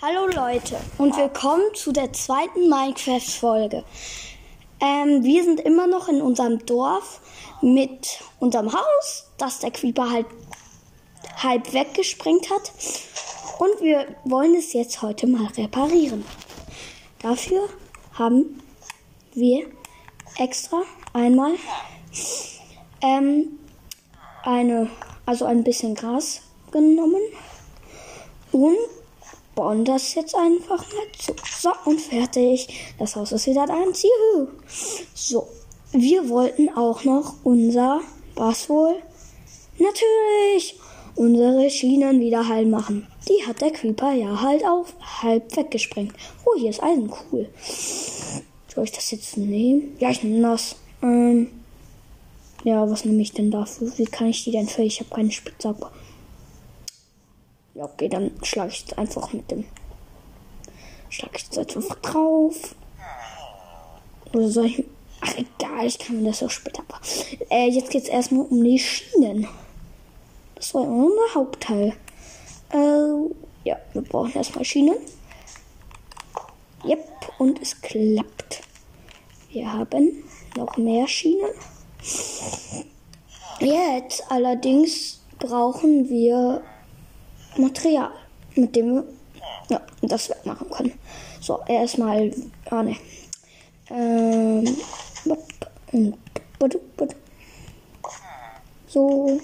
Hallo Leute und willkommen zu der zweiten Minecraft-Folge. Ähm, wir sind immer noch in unserem Dorf mit unserem Haus, das der Creeper halt halb weggesprengt hat. Und wir wollen es jetzt heute mal reparieren. Dafür haben wir extra einmal ähm, eine, also ein bisschen Gras genommen und bauen das jetzt einfach mal zu. So, und fertig. Das Haus ist wieder eins. Juhu. So, wir wollten auch noch unser, was wohl? Natürlich, unsere Schienen wieder heil machen. Die hat der Creeper ja halt auch halb weggesprengt. Oh, hier ist Eisen, cool. Soll ich das jetzt nehmen? Ja, ich nehme das. Ähm, ja, was nehme ich denn dafür? Wie kann ich die denn für? Ich habe keine Spitzhacke. Ja, okay, dann schlage ich es einfach mit dem. Schlage ich es einfach drauf. Oder soll ich. Ach, egal, ich kann mir das auch später. Äh, jetzt geht es erstmal um die Schienen. Das war immer unser Hauptteil. Äh, ja, wir brauchen erstmal Schienen. Yep, und es klappt. Wir haben noch mehr Schienen. Jetzt allerdings brauchen wir Material, mit dem wir ja, das wegmachen können. So, erstmal. Ah, ne. Ähm. So.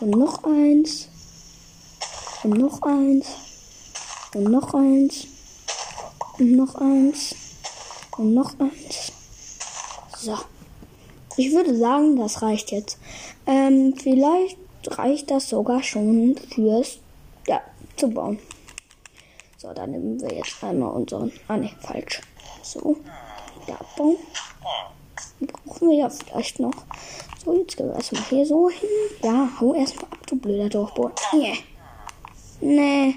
Und noch eins. Und noch eins. Und noch eins. Und noch eins. Und noch eins. So. Ich würde sagen, das reicht jetzt. Ähm, vielleicht reicht das sogar schon fürs ja, zu bauen. So, dann nehmen wir jetzt einmal unseren. Ah ne, falsch. So. Ja, bauen. Brauchen wir ja vielleicht noch. So, jetzt gehen wir erstmal hier so hin. Ja, hau erstmal ab, du blöder Durchbohr. Nee. Nee.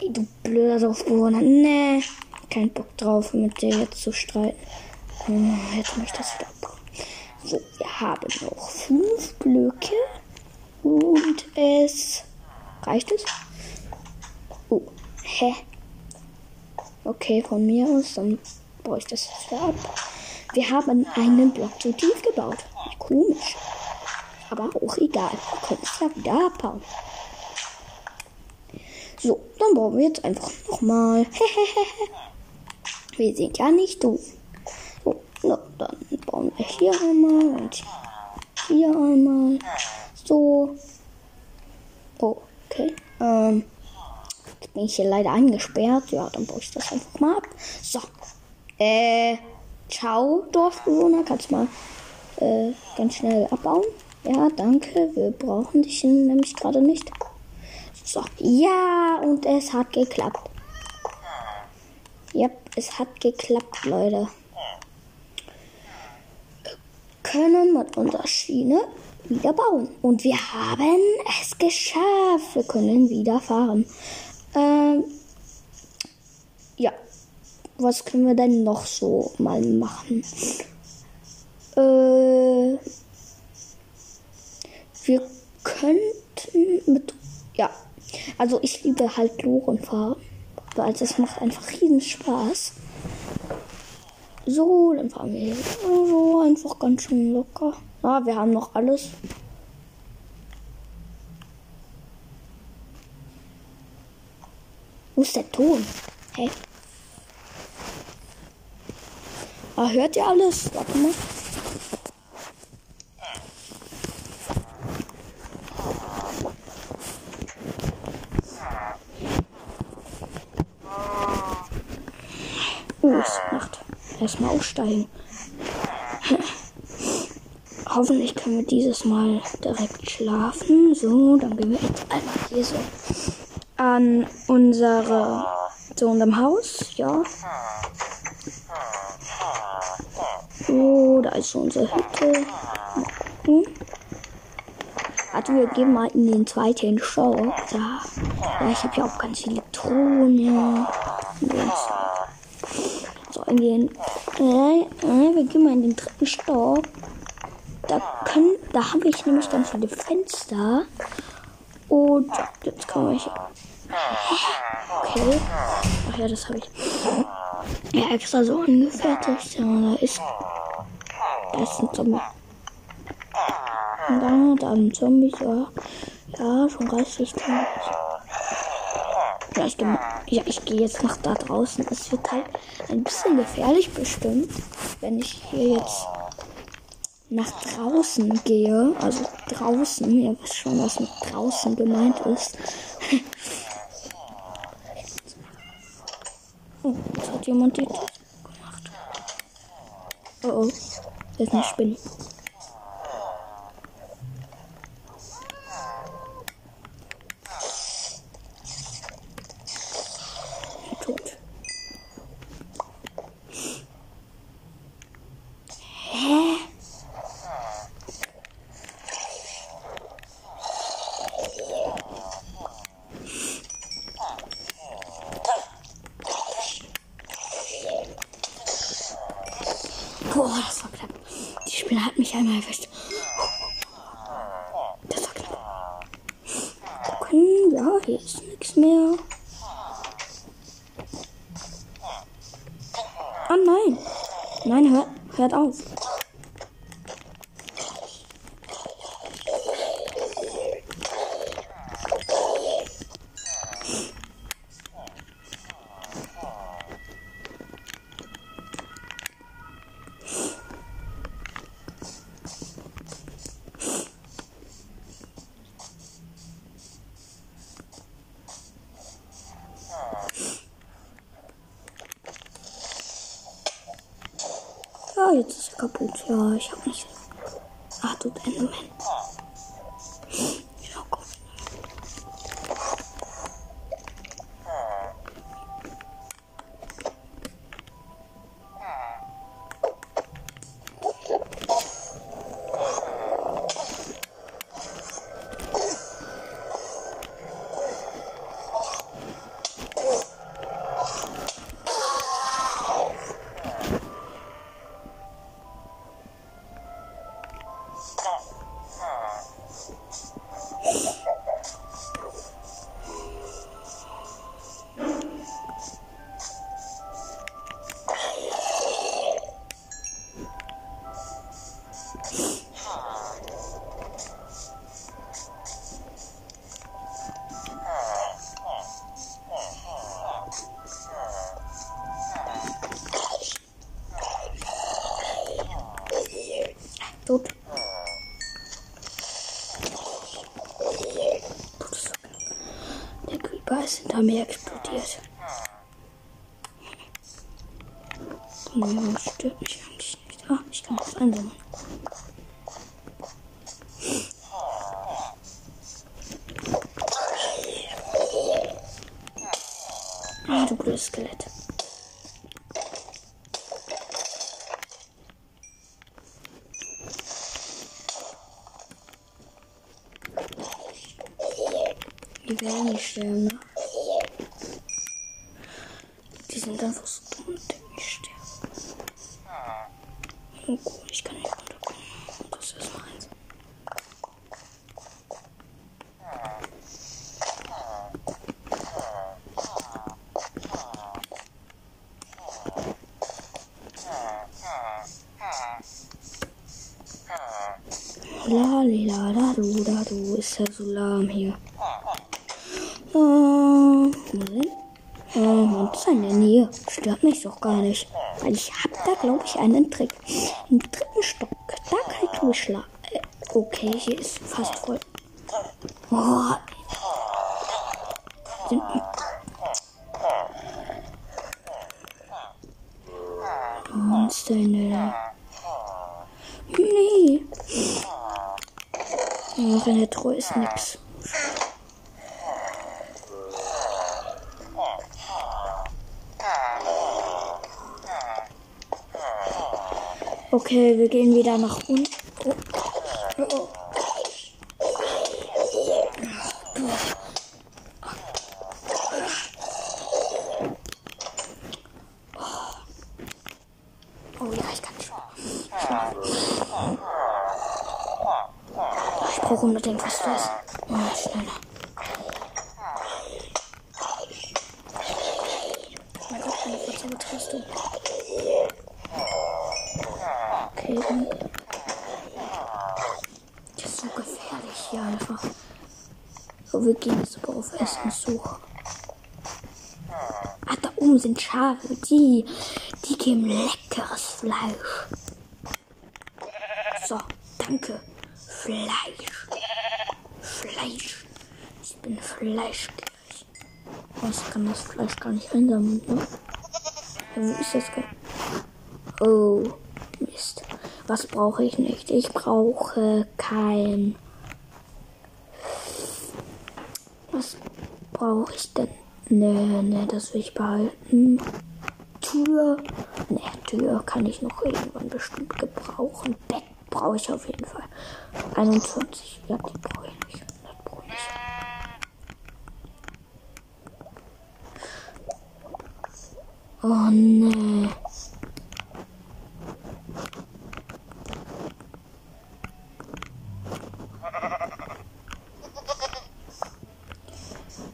Du blöder Durchbohrer. Nee. Kein Bock drauf, mit dir jetzt zu streiten. Hm, jetzt möchte ich das wieder. So, wir haben noch fünf Blöcke. Und es. Reicht es? Oh, hä? Okay, von mir aus, dann baue ich das wieder ab. Wir haben einen Block zu tief gebaut. Komisch. Aber auch egal. Wir können es ja wieder abbauen. So, dann bauen wir jetzt einfach nochmal. wir sind ja nicht doof. So, dann wir hier einmal und hier einmal. So. Oh, okay. Ähm, jetzt bin ich hier leider eingesperrt. Ja, dann baue ich das einfach mal ab. So. Äh, ciao, Dorfbewohner. Kannst mal äh, ganz schnell abbauen. Ja, danke. Wir brauchen dich nämlich gerade nicht. So. Ja, und es hat geklappt. Ja, es hat geklappt, Leute können mit unserer Schiene wieder bauen. Und wir haben es geschafft. Wir können wieder fahren. Ähm, ja. Was können wir denn noch so mal machen? Äh, wir könnten mit. Ja. Also ich liebe halt Loren fahren. Weil es macht einfach riesen Spaß. So, dann fahren wir hier so einfach ganz schön locker. Ah, wir haben noch alles. Wo ist der Ton? Hä? Hey. Ah, hört ihr alles? Warte mal. Oh, es macht aussteigen. Hoffentlich können wir dieses Mal direkt schlafen. So, dann gehen wir jetzt einmal hier so an unsere, zu unserem Haus. Ja. So, da ist so unsere Hütte. Hm. Warte, wir gehen mal in den zweiten Shop. Da. Ja, ich habe ja auch ganz viele Drohnen. So, eingehen. Äh, äh, wir gehen mal in den dritten Stock. Da können, da habe ich nämlich ganz viele Fenster. Gut, jetzt kann ich. Okay. Ach ja, das habe ich. Ja, extra so angefertigt. Ja, da ist. Da ist ein Zombie. Und da, da ein Zombie, ja. Ja, schon reichlich Zombies. Ja, ich gehe ja, ich geh jetzt nach da draußen. Es wird halt ein bisschen gefährlich bestimmt, wenn ich hier jetzt nach draußen gehe. Also draußen. Ihr wisst schon, was mit draußen gemeint ist. oh, jetzt hat jemand die gemacht. Oh oh. Das ist eine Spinne. Boah, das war knapp. Die Spinne hat mich einmal erwischt. Das war knapp. Gucken, ja, hier ist nichts mehr. Oh nein. Nein, hört, auf. Ja, jetzt ist er kaputt. Ja, ich hab nicht. Ach du Enderman. Ist hinter mir explodiert. Stört mich eigentlich nicht. Ah, ich kann das einsammeln. Ah, du blödes Skelett. Die werden nicht sterben, ne? Die sind einfach so dumm und denken, ich sterbe. Oh gut, ich kann nicht runterkommen. Das ist meins. La la da du da du ist der Solarm hier. Äh, wo denn? Äh, und seine Nähe stört mich doch gar nicht. Weil ich hab da, glaube ich, einen Trick. Im dritten Stock, da kann ich durchschlagen. Äh, okay, hier ist fast voll. Oh. Sind, Monster, ne? Nee. Oh, Renetro ist nix. Okay, wir gehen wieder nach unten. Oh. Oh. Oh denke, was du hast. Oh, schneller. Mein Gott, meine Fahrzeuge triffst du. Okay, dann. Das ist so gefährlich hier einfach. So, wir gehen jetzt aber auf Essenssuche. Ah, da oben sind Schafe. Die, die geben leckeres Fleisch. Einsammeln, ne? Ja, wo ist das? Oh, Mist. Was brauche ich nicht? Ich brauche kein. Was brauche ich denn? Nee, nee, das will ich behalten. Tür. Nee, Tür kann ich noch irgendwann bestimmt gebrauchen. Bett brauche ich auf jeden Fall. 21. Ja, die brauche ich nicht. Das brauche ich nicht. Oh nee.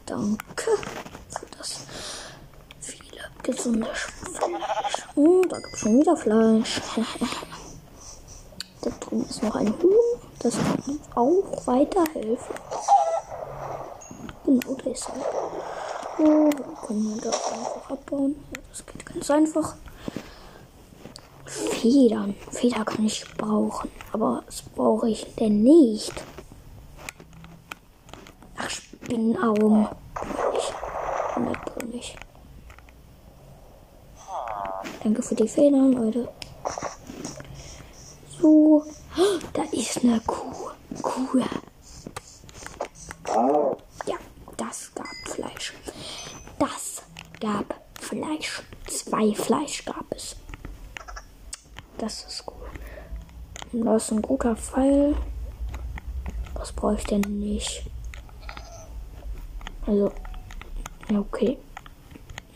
Danke für das viele gesunde Fleisch. Oh, da gibt es schon wieder Fleisch. da drüben ist noch ein Huhn. Das kann auch weiterhelfen. Genau, da ist er. Oh, können wir das einfach abbauen. Das ganz einfach. Federn. Feder kann ich brauchen. Aber was brauche ich denn nicht? Ach, Spinnenaugen. Ich. Nicht. Danke für die Federn, Leute. So. Da ist eine Kuh. Kuh das gab Fleisch. Das gab Fleisch. Fleisch gab es. Das ist gut. Und da ist ein guter Pfeil. Was brauche ich denn nicht? Also, ja, okay.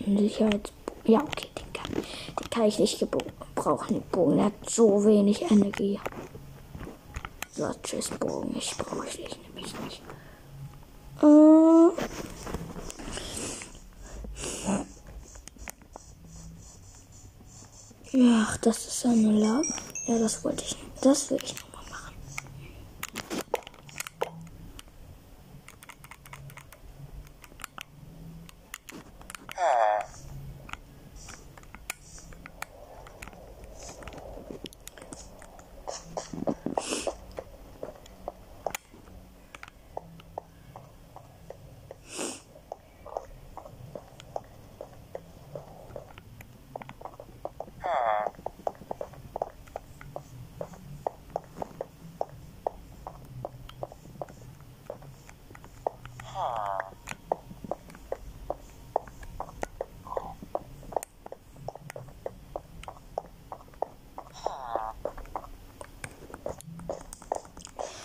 Sicherheits. Ja, okay, den kann, den kann ich nicht gebrauchen. Den Bogen der hat so wenig Energie. So, tschüss, Bogen. Ich brauche dich nämlich nicht. Äh. Ach, das ist eine Lava. Ja, das wollte ich. Das will ich nochmal machen.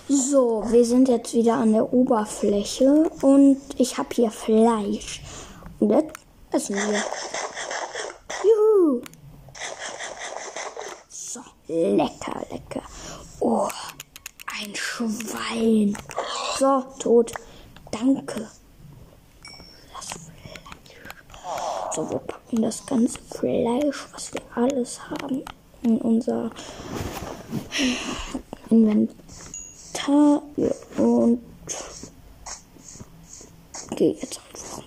So, wir sind jetzt wieder an der Oberfläche und ich habe hier Fleisch. Und jetzt essen wir. Juhu! So, lecker, lecker. Oh, ein Schwein. So, tot. Danke. Das Fleisch. So, wir packen das ganze Fleisch, was wir alles haben, in unser Inventar. Ja, und gehe jetzt einfach.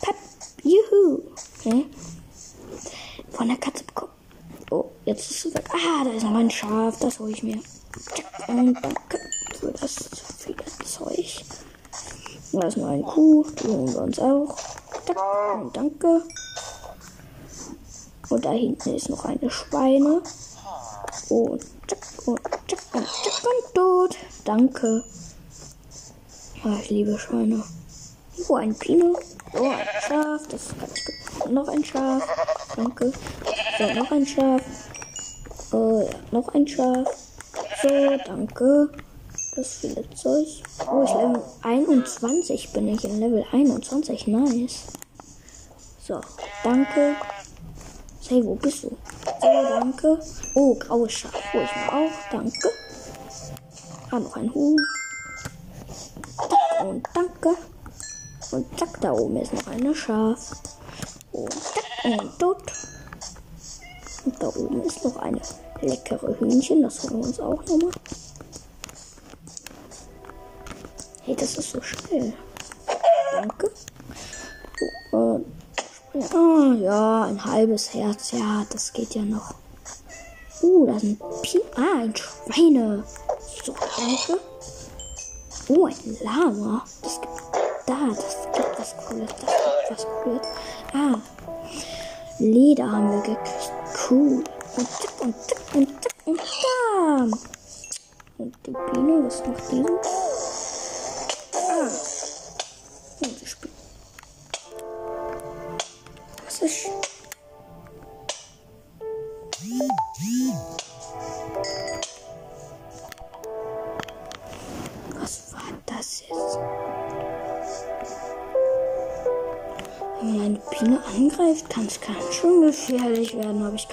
Pep, juhu. Okay. Von der Katze bekommen. Oh, jetzt ist es weg. Ah, da ist noch ein Schaf. Das hole ich mir. Und danke für das viele Zeug. Da ist noch ein Kuh. Die holen wir uns auch. Und danke. Und da hinten ist noch eine Schweine. Und und und tot. Danke. Ah, ich liebe Schweine. Oh, ein Pino. Oh, ein Schaf. Das ist ganz gut. Noch ein Schaf. Danke. So, noch ein Schaf. Oh, ja, noch ein Schaf. So, danke. Das viele Zeug. Oh, ich Level 21 bin ich in Level 21. Nice. So, danke. Hey, wo bist du? So, danke. Oh, graues Schaf. Hol ich mir auch. Danke. Ah, noch ein Huhn. Und danke. Und zack, da oben ist noch eine Schaf. Und zack, und tot. Und da oben ist noch eine leckere Hühnchen. Das holen wir uns auch nochmal. Hey, das ist so schnell. Danke. Äh, oh, ja, ein halbes Herz. Ja, das geht ja noch. Uh, da sind Pi Ah, ein Schweine. So, danke. Oh, ein Lama. Das gibt da, das gibt was Cooles. Das gibt was Cooles. Ah, Leder haben wir gekriegt. Cool. Und tick und tick und tick und bam. Und die Biene, was macht die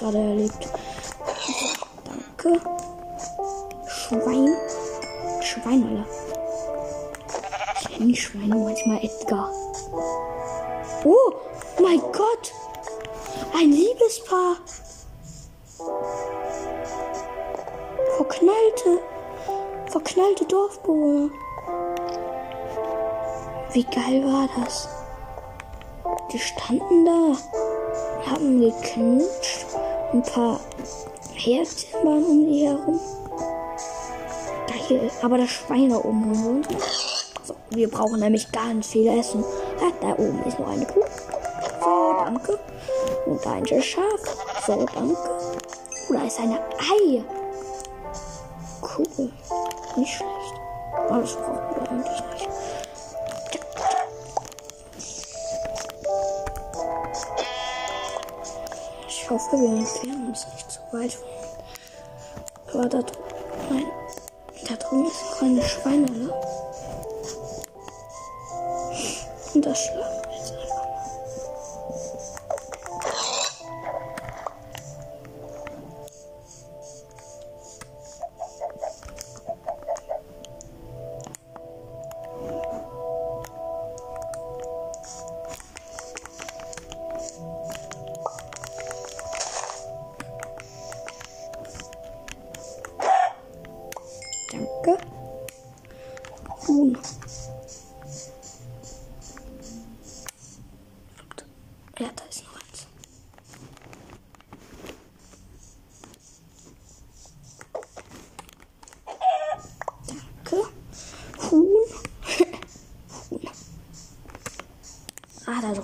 gerade erlebt. Danke. Schwein. Schwein, Alter. Ich nenne Schweine manchmal Edgar. Oh, mein Gott. Ein Liebespaar. Verknallte. Verknallte Dorfbewohner. Wie geil war das? Die standen da, haben geknutscht. Ein paar Herzchen waren um die herum. Geil, aber das Schwein da oben holen. So, wir brauchen nämlich ganz viel Essen. Ah, da oben ist noch eine Kuh. So, danke. Und ein Schaf. So, danke. Oh, da ist eine Ei. Cool. Nicht schlecht. Aber das brauchen eigentlich nicht. Hoffe, wir entfernen uns nicht zu weit von. Aber da drüben. Da drüben ist noch eine Schweine, ne? Und das schlagen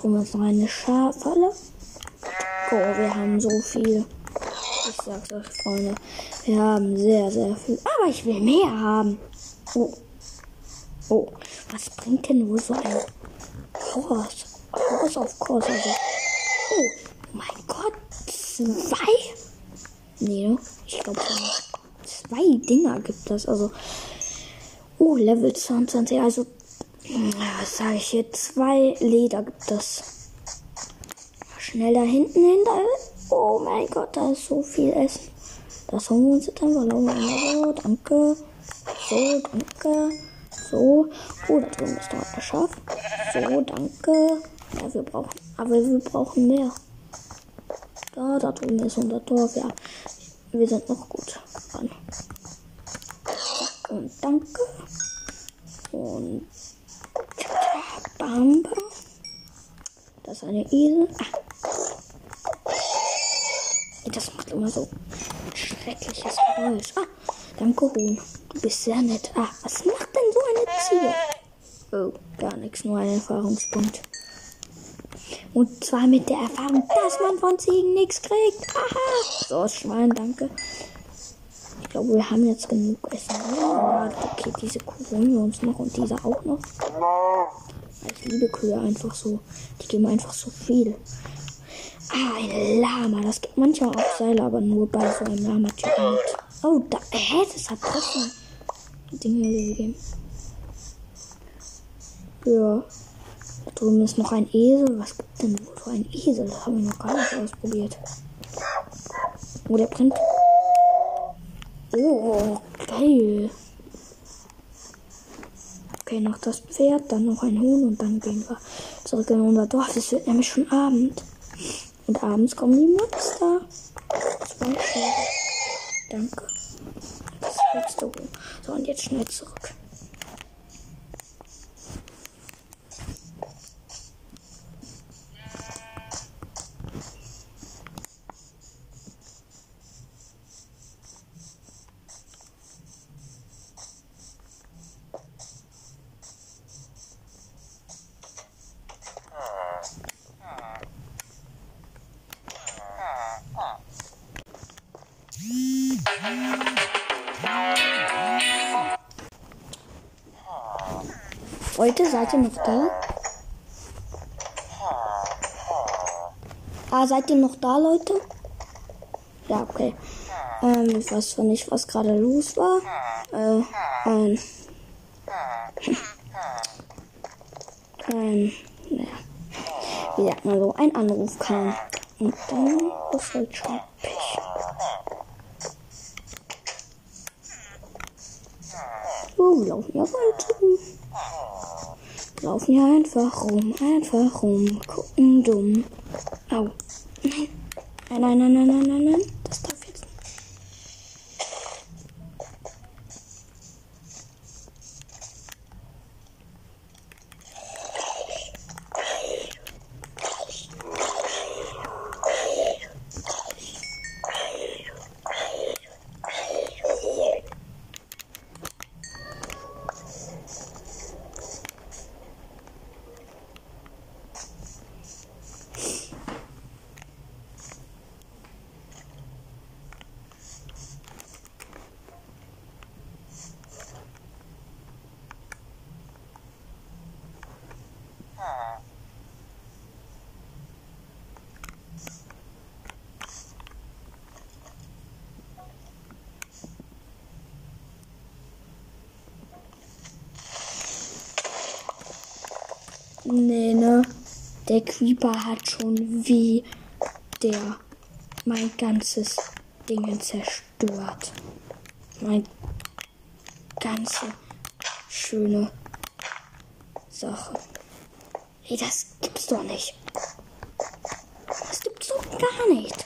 Da drüben ist noch eine Schaffalle. Oh, wir haben so viel. Ich sag's euch, Freunde. Wir haben sehr, sehr viel. Aber ich will mehr haben. Oh. Oh. Was bringt denn wohl so ein Horse? Horse of course. Also. Oh. Mein Gott. Zwei? Nee, ne? Ich glaube, zwei Dinger gibt das. Also. Oh, Level 22. Also. Was sage ich hier? Zwei Leder gibt das. Schnell da hinten hinter. Oh mein Gott, da ist so viel Essen. Das holen wir uns jetzt einfach. So, danke. So, danke. So. Oh, da drüben ist noch ein Schaf. So, danke. Ja, wir brauchen. Aber wir brauchen mehr. Da, da drüben ist unser Dorf. Ja. Wir sind noch gut dran. Und danke. Und. Bam, bam. Das ist eine Esel. Ah. Das macht immer so ein schreckliches Geräusch. Ah, danke, Huhn. Du bist sehr nett. Ah, was macht denn so eine Ziege? Oh, gar nichts, nur ein Erfahrungspunkt. Und zwar mit der Erfahrung, dass man von Ziegen nichts kriegt. Aha. So, Schwein, danke. Ich glaube, wir haben jetzt genug Essen. Ja, okay, diese Kuh holen wir uns noch und diese auch noch. Ich liebe Kühe einfach so. Die geben einfach so viel. Ah, ein Lama. Das gibt manchmal auch Seile, aber nur bei so einem Lama-Typen. Oh, da. Hä? Das hat trotzdem Dinge gegeben. Ja. Da drüben ist noch ein Esel. Was gibt denn wohl so ein Esel? Das haben wir noch gar nicht ausprobiert. Oh, der brennt. Oh, geil. Okay, noch das Pferd, dann noch ein Huhn und dann gehen wir zurück in unser Dorf. Es wird nämlich schon Abend. Und abends kommen die Monster. Danke. Das letzte Huhn. So, und jetzt schnell zurück. Leute, seid ihr noch da? Ah, seid ihr noch da, Leute? Ja, okay. Ähm, ich weiß zwar nicht, was gerade los war. Äh, ein. Ein. Naja. Wie sagt man so? Ein Anruf kam. Und dann halt schon Pech. So, wir laufen ja weiter. Laufen ja einfach rum, einfach rum, gucken dumm. Au. Nein, nein, nein, nein, nein, nein, nein. Nee, ne? Der Creeper hat schon wie der mein ganzes Ding zerstört. Mein ganze schöne Sache. Ey, das gibt's doch nicht. Das gibt's doch gar nicht.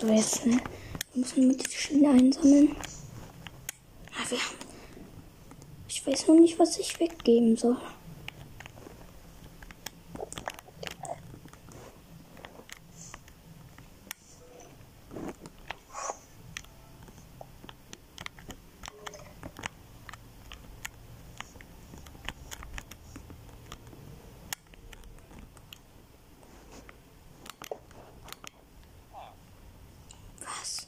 So, jetzt, ne? Wir müssen mit die Schiene einsammeln. Ah, wir haben. Ich weiß noch nicht, was ich weggeben soll. Was?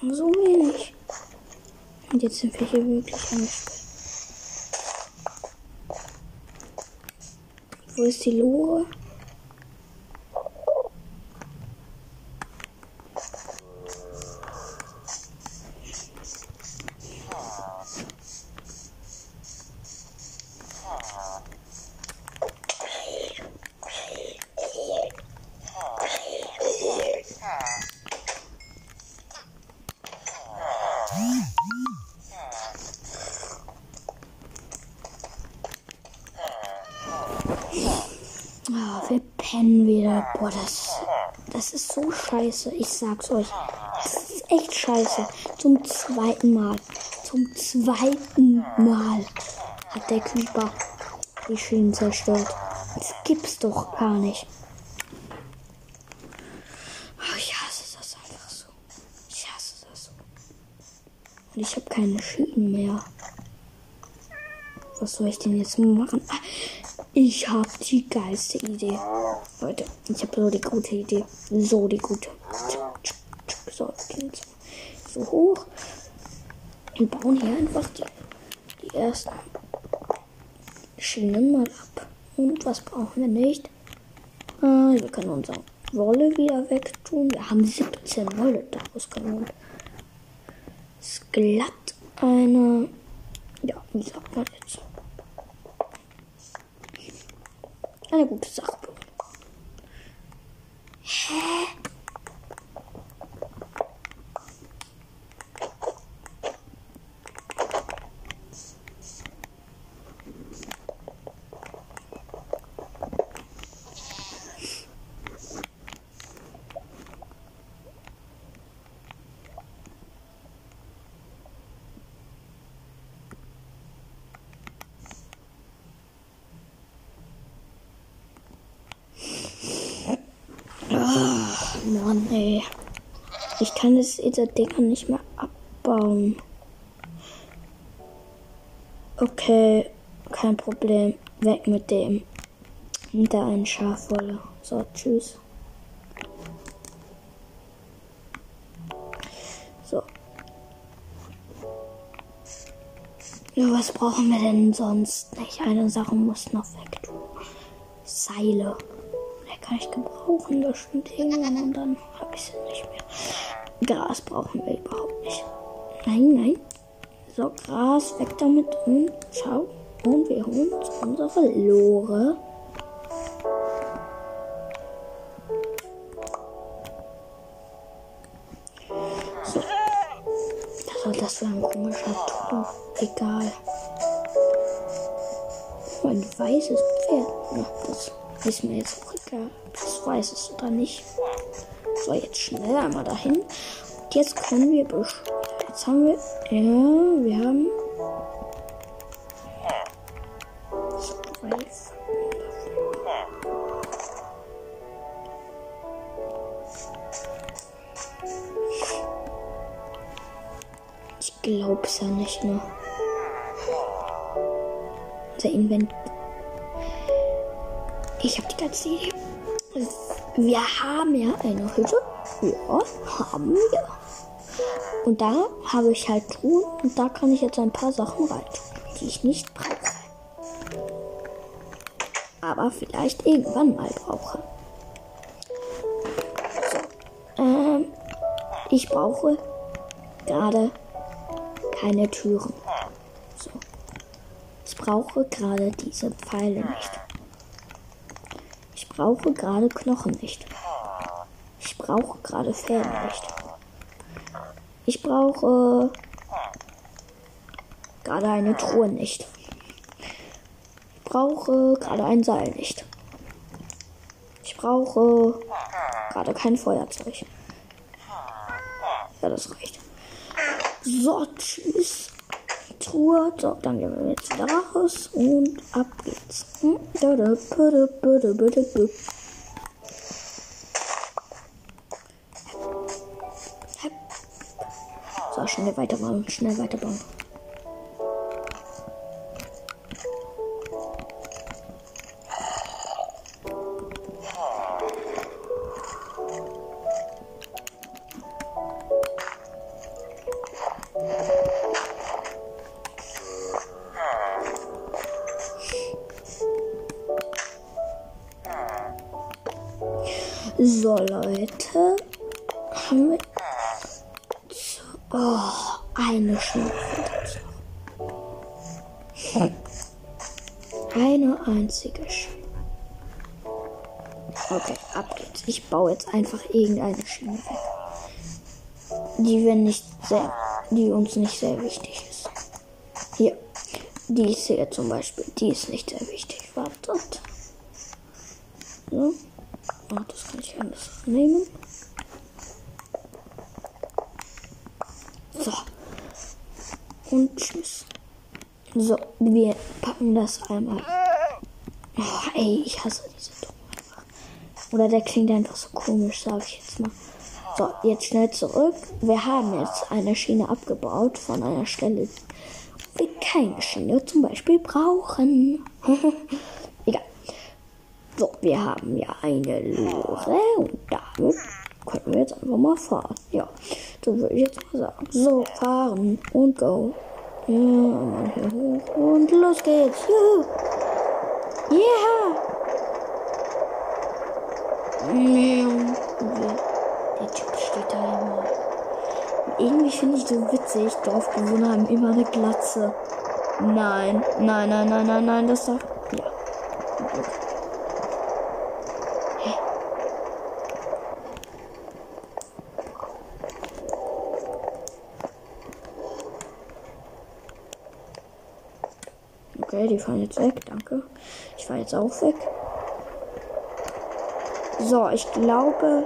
Nur so wenig. Und jetzt sind wir hier wirklich angesperrt. Wo ist die Lore? Ah, wir pennen wieder. Boah, das, das ist so scheiße. Ich sag's euch. Das ist echt scheiße. Zum zweiten Mal. Zum zweiten Mal hat der Creeper die Schienen zerstört. Das gibt's doch gar nicht. Oh, ich hasse das einfach so. Ich hasse das so. Und ich habe keine Schienen mehr. Was soll ich denn jetzt machen? Ah, ich habe die geilste Idee. Leute, ich habe so die gute Idee. So die gute. So, gehen so, hoch. Und bauen hier einfach die, die ersten Schienen mal ab. Und was brauchen wir nicht? Ah, wir können unsere Wolle wieder wegtun. Wir haben 17 Wolle daraus genommen. Ist glatt eine. Ja, wie sagt man jetzt? Eine gute Sache. Hä? Mann, ey. Ich kann das diese Dinger nicht mehr abbauen. Okay, kein Problem. Weg mit dem. Hinter einen Schafwolle. So, tschüss. So. Ja, was brauchen wir denn sonst nicht? Eine Sache muss noch weg. Seile. Kann gebrauchen, das stimmt irgendwann und dann habe ich sie nicht mehr. Gras brauchen wir überhaupt nicht. Nein, nein. So, Gras, weg damit und schau. Und wir holen uns unsere Lore. So. Was soll das für ein komischer Ton? Egal. Oh, ein weißes Pferd. Ja, das ist mir jetzt auch egal. Das weiß es oder nicht. So, jetzt schnell einmal dahin. Und jetzt können wir. Jetzt haben wir. Ja, wir haben glaub's ja nicht mehr. Unser Invent. Ich habe die ganze Idee. Wir haben ja eine Hütte. Ja, haben wir. Und da habe ich halt Truhen und da kann ich jetzt ein paar Sachen rein, die ich nicht brauche. Aber vielleicht irgendwann mal brauche. So. Ähm, ich brauche gerade keine Türen. So. Ich brauche gerade diese Pfeile nicht. Ich brauche gerade Knochen nicht. Ich brauche gerade Fäden nicht. Ich brauche gerade eine Truhe nicht. Ich brauche gerade ein Seil nicht. Ich brauche gerade kein Feuerzeug. Ja, das reicht. So, tschüss. Truhe. So, dann gehen wir jetzt wieder raus und ab geht's. So, schnell weiterbauen, schnell weiterbauen. So, Leute. Haben wir. Oh, eine Schneefeder. Eine einzige Schiene. Okay, ab geht's. Ich baue jetzt einfach irgendeine Schiene weg. Die wir nicht sehr, die uns nicht sehr wichtig ist. Hier. Die ist hier zum Beispiel. Die ist nicht sehr wichtig. Wartet. So. Oh, das kann ich alles nehmen. So. Und tschüss. So, wir packen das einmal. Oh, ey, ich hasse diese Ton. Oder der klingt einfach so komisch, sag ich jetzt mal. So, jetzt schnell zurück. Wir haben jetzt eine Schiene abgebaut von einer Stelle, wo wir keine Schiene zum Beispiel brauchen. So, wir haben ja eine Lore und damit können wir jetzt einfach mal fahren. Ja, so würde ich jetzt mal sagen. So, fahren und go. Ja, mal hier hoch und los geht's. Juhu. Yeah. Der Typ steht da immer. Irgendwie finde ich so witzig, Dorfbewohner haben immer eine Glatze. Nein, nein, nein, nein, nein, nein, das doch. Ja. Okay, die fallen jetzt weg, danke. Ich fahre jetzt auch weg. So, ich glaube,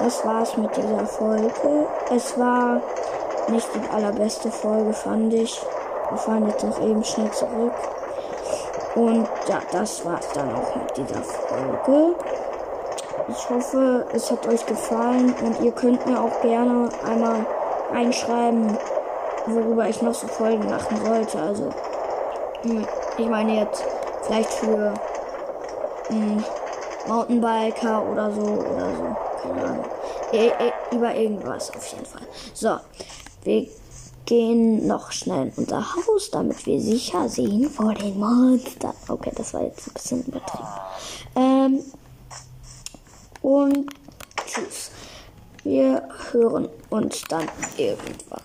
das war's mit dieser Folge. Es war nicht die allerbeste Folge, fand ich. Wir fahren jetzt noch eben schnell zurück. Und ja, das war's dann auch mit dieser Folge. Ich hoffe, es hat euch gefallen und ihr könnt mir auch gerne einmal einschreiben, worüber ich noch so Folgen machen sollte. Also, hm, ich meine jetzt vielleicht für einen Mountainbiker oder so oder so. Keine Ahnung. E e über irgendwas auf jeden Fall. So, wir gehen noch schnell in unser Haus, damit wir sicher sehen vor den Monstern. Okay, das war jetzt ein bisschen übertrieben. Ähm, und tschüss. Wir hören uns dann irgendwann.